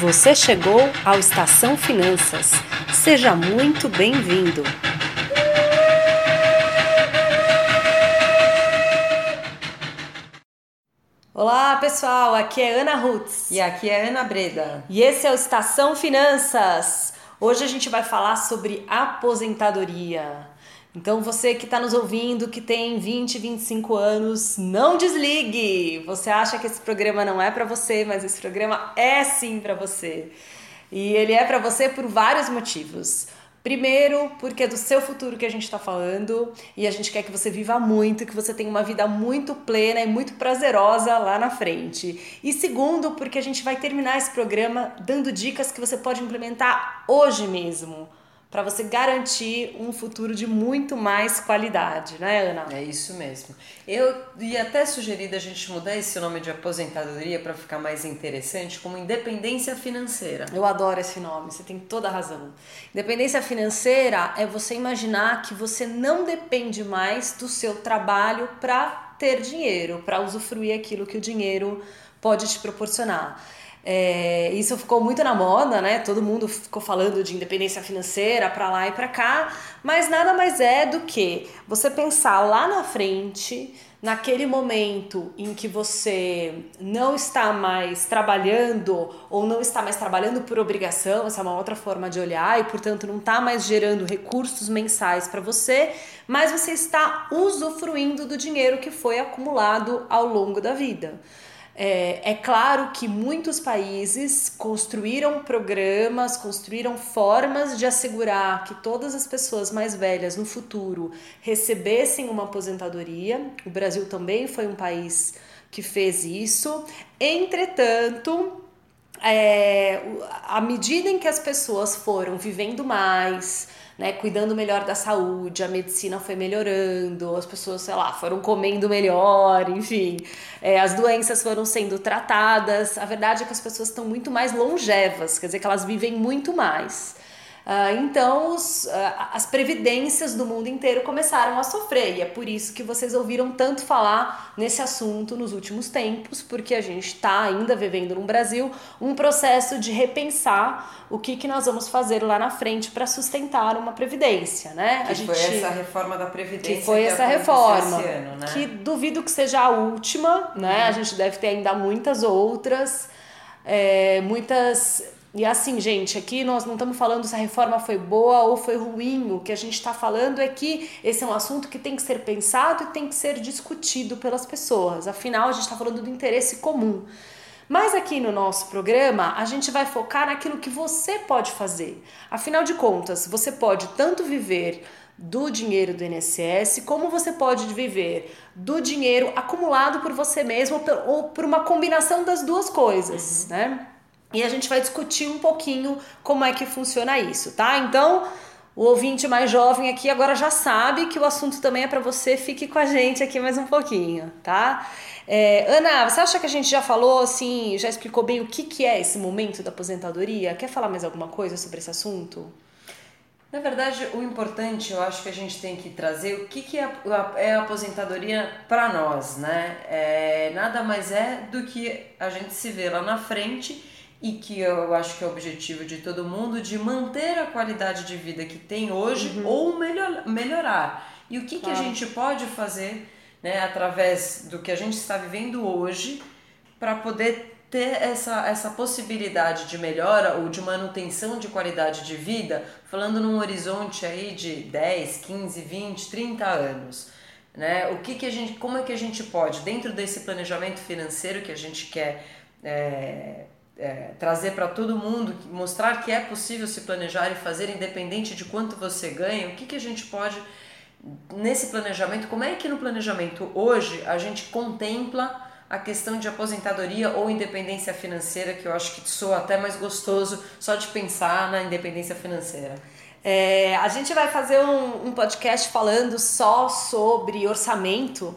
Você chegou ao Estação Finanças. Seja muito bem-vindo. Olá, pessoal. Aqui é Ana Rutz. E aqui é Ana Breda. E esse é o Estação Finanças. Hoje a gente vai falar sobre aposentadoria. Então você que está nos ouvindo, que tem 20, 25 anos, não desligue! Você acha que esse programa não é para você, mas esse programa é sim para você. E ele é para você por vários motivos. Primeiro, porque é do seu futuro que a gente está falando e a gente quer que você viva muito, que você tenha uma vida muito plena e muito prazerosa lá na frente. E segundo, porque a gente vai terminar esse programa dando dicas que você pode implementar hoje mesmo para você garantir um futuro de muito mais qualidade, né, Ana? É isso mesmo. Eu ia até sugerir a gente mudar esse nome de aposentadoria para ficar mais interessante, como independência financeira. Eu adoro esse nome, você tem toda a razão. Independência financeira é você imaginar que você não depende mais do seu trabalho para ter dinheiro, para usufruir aquilo que o dinheiro pode te proporcionar. É, isso ficou muito na moda, né? Todo mundo ficou falando de independência financeira para lá e para cá, mas nada mais é do que você pensar lá na frente, naquele momento em que você não está mais trabalhando ou não está mais trabalhando por obrigação, essa é uma outra forma de olhar e, portanto, não está mais gerando recursos mensais para você, mas você está usufruindo do dinheiro que foi acumulado ao longo da vida. É, é, claro que muitos países construíram programas, construíram formas de assegurar que todas as pessoas mais velhas no futuro recebessem uma aposentadoria. O Brasil também foi um país que fez isso. Entretanto, é, à medida em que as pessoas foram vivendo mais, né, cuidando melhor da saúde, a medicina foi melhorando, as pessoas, sei lá, foram comendo melhor, enfim, é, as doenças foram sendo tratadas. A verdade é que as pessoas estão muito mais longevas, quer dizer que elas vivem muito mais. Uh, então, os, uh, as previdências do mundo inteiro começaram a sofrer, e é por isso que vocês ouviram tanto falar nesse assunto nos últimos tempos, porque a gente está ainda vivendo no Brasil um processo de repensar o que, que nós vamos fazer lá na frente para sustentar uma previdência, né? Que a gente, foi essa reforma da Previdência. Que foi que essa reforma. Ano, né? Que duvido que seja a última, né? Uhum. A gente deve ter ainda muitas outras. É, muitas e assim, gente, aqui nós não estamos falando se a reforma foi boa ou foi ruim. O que a gente está falando é que esse é um assunto que tem que ser pensado e tem que ser discutido pelas pessoas. Afinal, a gente está falando do interesse comum. Mas aqui no nosso programa, a gente vai focar naquilo que você pode fazer. Afinal de contas, você pode tanto viver do dinheiro do INSS, como você pode viver do dinheiro acumulado por você mesmo ou por uma combinação das duas coisas, uhum. né? E a gente vai discutir um pouquinho como é que funciona isso, tá? Então, o ouvinte mais jovem aqui agora já sabe que o assunto também é para você, fique com a gente aqui mais um pouquinho, tá? É, Ana, você acha que a gente já falou assim, já explicou bem o que, que é esse momento da aposentadoria? Quer falar mais alguma coisa sobre esse assunto? Na verdade, o importante eu acho que a gente tem que trazer o que, que é, é a aposentadoria para nós, né? É, nada mais é do que a gente se vê lá na frente e que eu acho que é o objetivo de todo mundo, de manter a qualidade de vida que tem hoje uhum. ou melhor, melhorar. E o que, claro. que a gente pode fazer né, através do que a gente está vivendo hoje para poder ter essa, essa possibilidade de melhora ou de manutenção de qualidade de vida, falando num horizonte aí de 10, 15, 20, 30 anos. Né? O que, que a gente, como é que a gente pode, dentro desse planejamento financeiro que a gente quer é, é, trazer para todo mundo, mostrar que é possível se planejar e fazer independente de quanto você ganha, o que, que a gente pode, nesse planejamento, como é que no planejamento hoje a gente contempla a questão de aposentadoria ou independência financeira, que eu acho que soa até mais gostoso só de pensar na independência financeira. É, a gente vai fazer um, um podcast falando só sobre orçamento,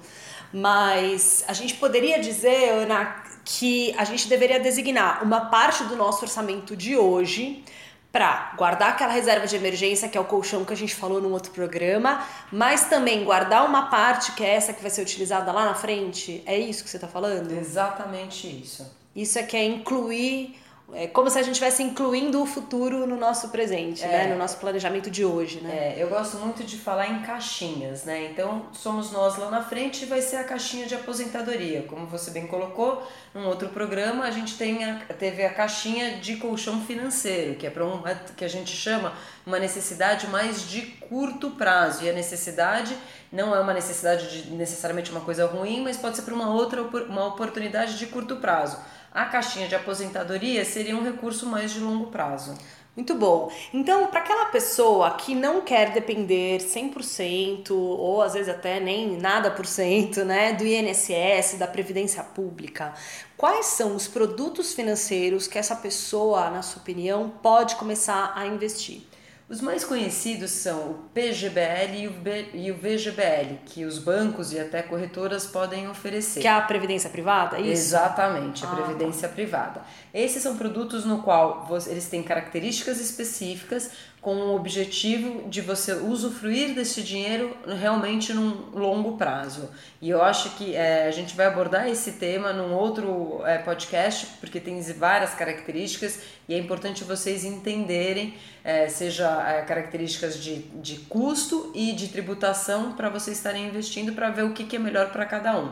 mas a gente poderia dizer, Ana, que a gente deveria designar uma parte do nosso orçamento de hoje para guardar aquela reserva de emergência, que é o colchão que a gente falou no outro programa, mas também guardar uma parte que é essa que vai ser utilizada lá na frente. É isso que você está falando? Exatamente isso. Isso é que é incluir é como se a gente estivesse incluindo o futuro no nosso presente, né? é. né? No nosso planejamento de hoje, né? É, eu gosto muito de falar em caixinhas, né? Então, somos nós lá na frente e vai ser a caixinha de aposentadoria. Como você bem colocou, num outro programa, a gente tem a, teve a caixinha de colchão financeiro, que é para um que a gente chama uma necessidade mais de curto prazo. E a necessidade não é uma necessidade de necessariamente uma coisa ruim, mas pode ser para uma outra uma oportunidade de curto prazo a caixinha de aposentadoria seria um recurso mais de longo prazo. Muito bom. Então, para aquela pessoa que não quer depender 100% ou às vezes até nem nada por cento, né, do INSS, da previdência pública, quais são os produtos financeiros que essa pessoa, na sua opinião, pode começar a investir? Os mais conhecidos são o PGBL e o, VGBL, que os bancos e até corretoras podem oferecer. Que é a previdência privada, é isso? Exatamente, a ah, previdência tá. privada. Esses são produtos no qual eles têm características específicas com o objetivo de você usufruir desse dinheiro realmente num longo prazo. E eu acho que é, a gente vai abordar esse tema num outro é, podcast, porque tem várias características e é importante vocês entenderem, é, seja é, características de, de custo e de tributação, para vocês estarem investindo para ver o que, que é melhor para cada um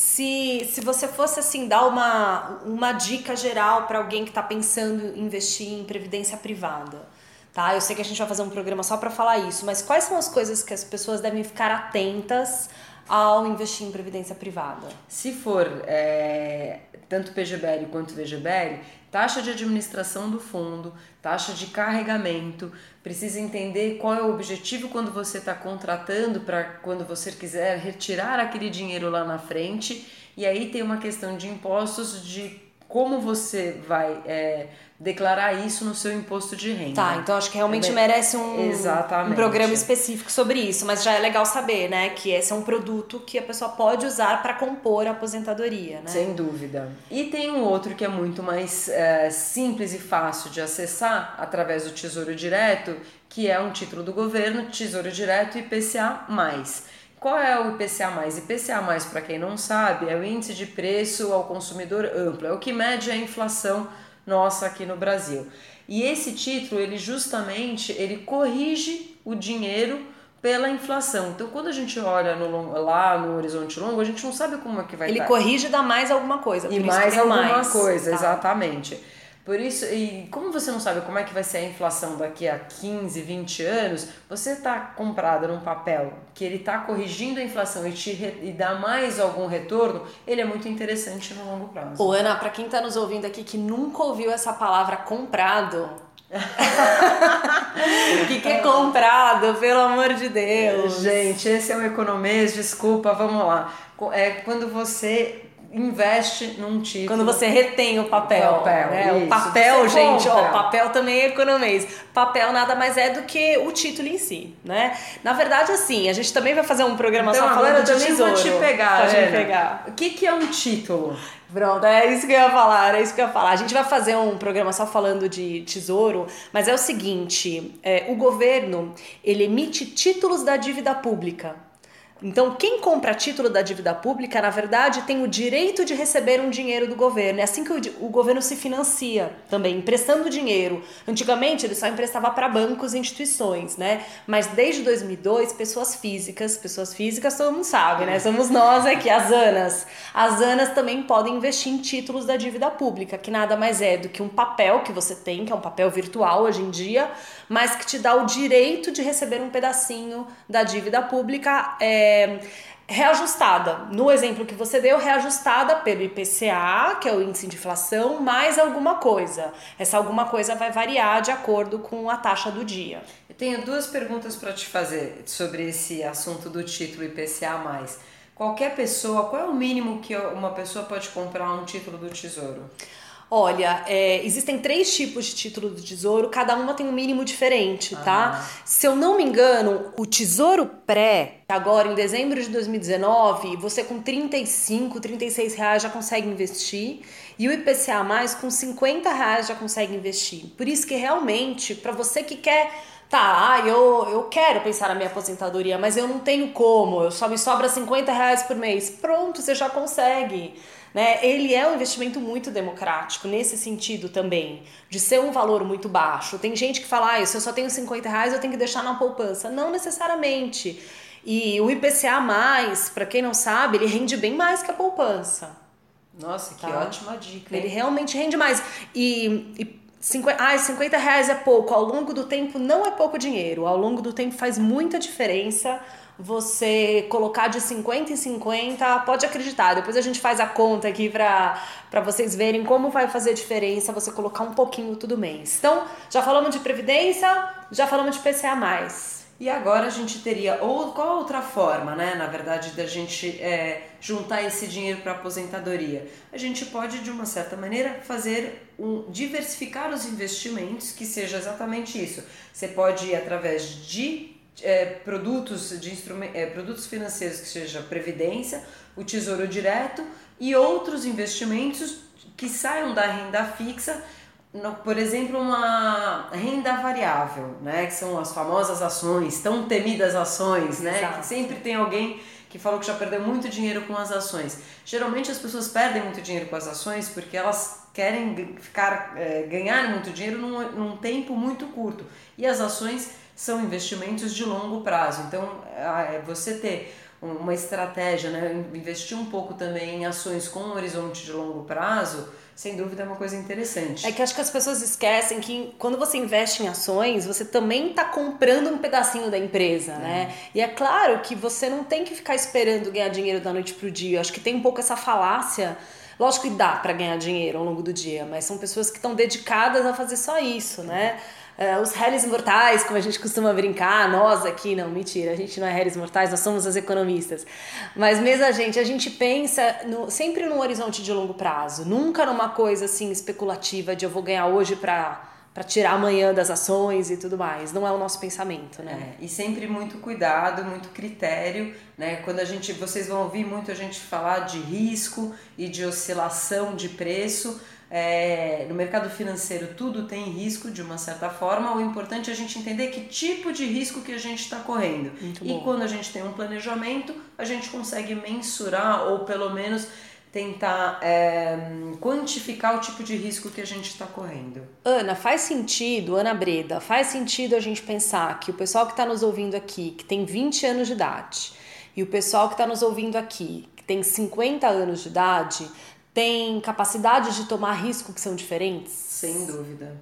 se, se você fosse assim dar uma, uma dica geral para alguém que está pensando em investir em previdência privada, tá? Eu sei que a gente vai fazer um programa só para falar isso, mas quais são as coisas que as pessoas devem ficar atentas ao investir em previdência privada? Se for é, tanto PGBL quanto VGBL, taxa de administração do fundo, taxa de carregamento, precisa entender qual é o objetivo quando você está contratando para quando você quiser retirar aquele dinheiro lá na frente. E aí tem uma questão de impostos de como você vai é, declarar isso no seu imposto de renda. Tá, então acho que realmente merece um, um programa específico sobre isso, mas já é legal saber, né, que esse é um produto que a pessoa pode usar para compor a aposentadoria, né? Sem dúvida. E tem um outro que é muito mais é, simples e fácil de acessar através do Tesouro Direto, que é um título do governo, Tesouro Direto IPCA+. Qual é o IPCA+. IPCA+, para quem não sabe, é o índice de preço ao consumidor amplo, é o que mede a inflação nossa aqui no Brasil. E esse título, ele justamente, ele corrige o dinheiro pela inflação. Então, quando a gente olha no, lá no horizonte longo, a gente não sabe como é que vai Ele estar. corrige e dá mais alguma coisa. E mais alguma mais. coisa, tá. exatamente. Por isso, e como você não sabe como é que vai ser a inflação daqui a 15, 20 anos, você está comprado num papel que ele está corrigindo a inflação e te re, e dá mais algum retorno, ele é muito interessante no longo prazo. Ô Ana, para quem está nos ouvindo aqui que nunca ouviu essa palavra comprado, o que, que é comprado, pelo amor de Deus? Gente, esse é um economês, desculpa, vamos lá. É quando você investe num título. Quando você retém o papel. papel né? O papel, gente, ó, papel também é economês. Papel nada mais é do que o título em si, né? Na verdade, assim, a gente também vai fazer um programa então, só falando de tesouro. Vou te pegar, Pode me pegar. O que, que é um título? Pronto, é isso que eu ia falar, é isso que eu ia falar. A gente vai fazer um programa só falando de tesouro, mas é o seguinte, é, o governo, ele emite títulos da dívida pública. Então, quem compra título da dívida pública, na verdade, tem o direito de receber um dinheiro do governo. É assim que o, o governo se financia também, emprestando dinheiro. Antigamente, ele só emprestava para bancos e instituições, né? Mas desde 2002, pessoas físicas, pessoas físicas todo mundo sabe, né? Somos nós aqui, as ANAS. As ANAS também podem investir em títulos da dívida pública, que nada mais é do que um papel que você tem, que é um papel virtual hoje em dia, mas que te dá o direito de receber um pedacinho da dívida pública. É, reajustada. No exemplo que você deu, reajustada pelo IPCA, que é o índice de inflação, mais alguma coisa. Essa alguma coisa vai variar de acordo com a taxa do dia. Eu tenho duas perguntas para te fazer sobre esse assunto do título IPCA. Qualquer pessoa, qual é o mínimo que uma pessoa pode comprar um título do Tesouro? Olha, é, existem três tipos de título do tesouro, cada uma tem um mínimo diferente, tá? Se eu não me engano, o tesouro pré, agora em dezembro de 2019, você com 35, 36 reais já consegue investir. E o IPCA mais com 50 reais já consegue investir. Por isso que realmente, para você que quer Tá, eu, eu quero pensar na minha aposentadoria, mas eu não tenho como, eu só me sobra 50 reais por mês. Pronto, você já consegue. Né? Ele é um investimento muito democrático nesse sentido também, de ser um valor muito baixo. Tem gente que fala, ah, se eu só tenho 50 reais, eu tenho que deixar na poupança. Não necessariamente. E o IPCA, para quem não sabe, ele rende bem mais que a poupança. Nossa, que tá? ótima dica. Ele realmente rende mais. E, e 50, ah, 50 reais é pouco. Ao longo do tempo não é pouco dinheiro. Ao longo do tempo faz muita diferença você colocar de 50 em 50. Pode acreditar, depois a gente faz a conta aqui para vocês verem como vai fazer diferença você colocar um pouquinho todo mês. Então, já falamos de previdência, já falamos de PCA. E agora a gente teria, ou qual outra forma, né, na verdade, da gente é, juntar esse dinheiro para aposentadoria? A gente pode, de uma certa maneira, fazer um diversificar os investimentos, que seja exatamente isso. Você pode ir através de é, produtos, de é, produtos financeiros, que seja previdência, o tesouro direto e outros investimentos que saiam da renda fixa no, por exemplo, uma renda variável, né? Que são as famosas ações, tão temidas ações, né? Exato. Que sempre tem alguém que falou que já perdeu muito dinheiro com as ações. Geralmente as pessoas perdem muito dinheiro com as ações porque elas querem ficar, é, ganhar muito dinheiro num, num tempo muito curto. E as ações são investimentos de longo prazo. Então, é você ter uma estratégia, né? investir um pouco também em ações com um horizonte de longo prazo sem dúvida é uma coisa interessante. É que acho que as pessoas esquecem que quando você investe em ações, você também está comprando um pedacinho da empresa, é. né? E é claro que você não tem que ficar esperando ganhar dinheiro da noite pro dia. Acho que tem um pouco essa falácia. Lógico que dá para ganhar dinheiro ao longo do dia, mas são pessoas que estão dedicadas a fazer só isso, né? Uh, os réis mortais, como a gente costuma brincar, nós aqui, não, mentira, a gente não é réis mortais, nós somos as economistas. Mas mesmo a gente, a gente pensa no, sempre num horizonte de longo prazo, nunca numa coisa assim especulativa de eu vou ganhar hoje para para tirar amanhã das ações e tudo mais. Não é o nosso pensamento, né? É, e sempre muito cuidado, muito critério, né? Quando a gente, vocês vão ouvir muito a gente falar de risco e de oscilação de preço, é, no mercado financeiro tudo tem risco de uma certa forma, o importante é a gente entender que tipo de risco que a gente está correndo. Muito e bom. quando a gente tem um planejamento, a gente consegue mensurar ou pelo menos tentar é, quantificar o tipo de risco que a gente está correndo. Ana, faz sentido, Ana Breda, faz sentido a gente pensar que o pessoal que está nos ouvindo aqui, que tem 20 anos de idade, e o pessoal que está nos ouvindo aqui, que tem 50 anos de idade, tem capacidade de tomar risco que são diferentes? Sem dúvida.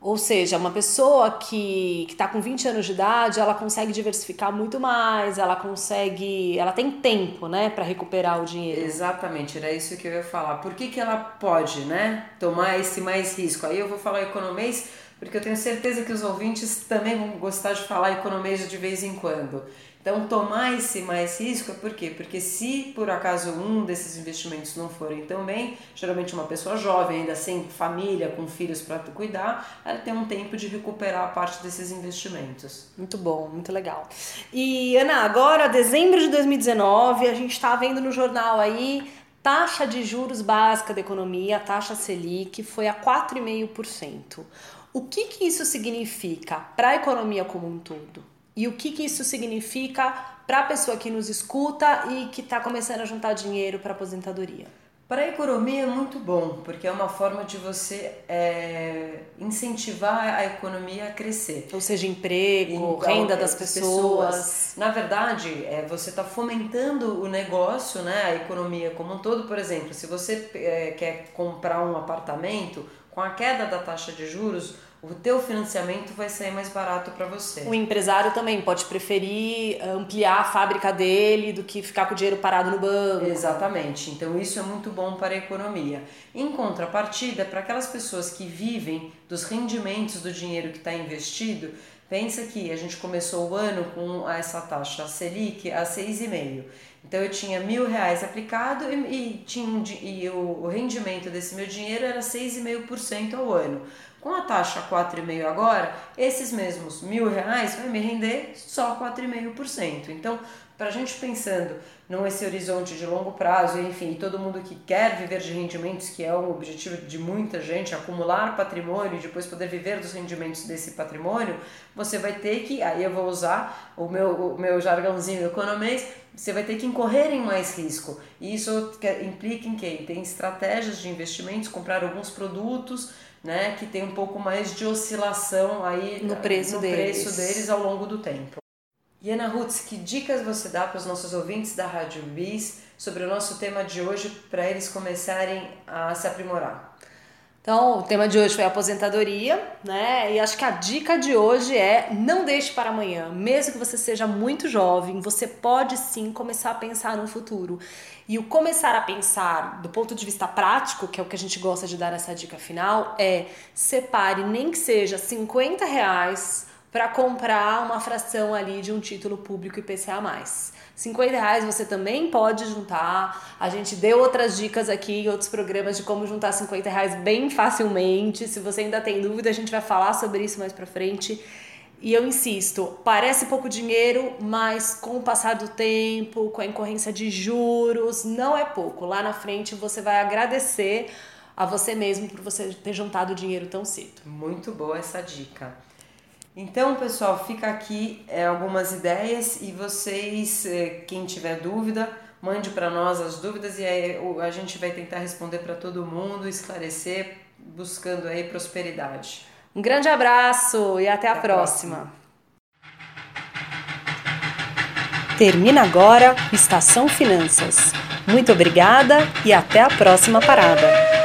Ou seja, uma pessoa que está com 20 anos de idade, ela consegue diversificar muito mais, ela consegue. Ela tem tempo, né, para recuperar o dinheiro. Exatamente, era isso que eu ia falar. Por que, que ela pode, né, tomar esse mais risco? Aí eu vou falar economês, porque eu tenho certeza que os ouvintes também vão gostar de falar economês de vez em quando. Então, tomar esse mais risco é por quê? Porque se por acaso um desses investimentos não forem tão bem, geralmente uma pessoa jovem, ainda sem família, com filhos para cuidar, ela tem um tempo de recuperar a parte desses investimentos. Muito bom, muito legal. E Ana, agora, dezembro de 2019, a gente está vendo no jornal aí taxa de juros básica da economia, a taxa Selic, foi a 4,5%. O que, que isso significa para a economia como um todo? E o que, que isso significa para a pessoa que nos escuta e que está começando a juntar dinheiro para aposentadoria? Para a economia é muito bom, porque é uma forma de você é, incentivar a economia a crescer. Ou seja, emprego, então, renda das pessoas. pessoas. Na verdade, é, você está fomentando o negócio, né, a economia como um todo. Por exemplo, se você é, quer comprar um apartamento, com a queda da taxa de juros, o teu financiamento vai sair mais barato para você. O empresário também pode preferir ampliar a fábrica dele do que ficar com o dinheiro parado no banco. Exatamente. Então isso é muito bom para a economia. Em contrapartida, para aquelas pessoas que vivem dos rendimentos do dinheiro que está investido, pensa que a gente começou o ano com essa taxa a Selic a 6,5. Então eu tinha mil reais aplicado e, e, tinha, e o, o rendimento desse meu dinheiro era 6,5% ao ano. Com a taxa 4,5% agora, esses mesmos mil reais vai me render só 4,5%. Então, para a gente pensando nesse horizonte de longo prazo, enfim, todo mundo que quer viver de rendimentos, que é o objetivo de muita gente, acumular patrimônio e depois poder viver dos rendimentos desse patrimônio, você vai ter que, aí eu vou usar o meu, o meu jargãozinho economês, você vai ter que incorrer em mais risco. E isso implica em quem? Tem estratégias de investimentos, comprar alguns produtos, né, que tem um pouco mais de oscilação aí no preço, no deles. preço deles ao longo do tempo. E Ana Rutz, que dicas você dá para os nossos ouvintes da Rádio Bis sobre o nosso tema de hoje para eles começarem a se aprimorar? Então, o tema de hoje foi aposentadoria, né? E acho que a dica de hoje é não deixe para amanhã. Mesmo que você seja muito jovem, você pode sim começar a pensar no futuro. E o começar a pensar do ponto de vista prático, que é o que a gente gosta de dar nessa dica final, é separe nem que seja 50 reais para comprar uma fração ali de um título público IPCA+. 50 reais você também pode juntar. A gente deu outras dicas aqui em outros programas de como juntar 50 reais bem facilmente. Se você ainda tem dúvida, a gente vai falar sobre isso mais pra frente. E eu insisto, parece pouco dinheiro, mas com o passar do tempo, com a incorrência de juros, não é pouco. Lá na frente você vai agradecer a você mesmo por você ter juntado dinheiro tão cedo. Muito boa essa dica. Então, pessoal, fica aqui é, algumas ideias e vocês, é, quem tiver dúvida, mande para nós as dúvidas e aí a gente vai tentar responder para todo mundo, esclarecer, buscando aí prosperidade. Um grande abraço e até, até a próxima. próxima. Termina agora Estação Finanças. Muito obrigada e até a próxima parada.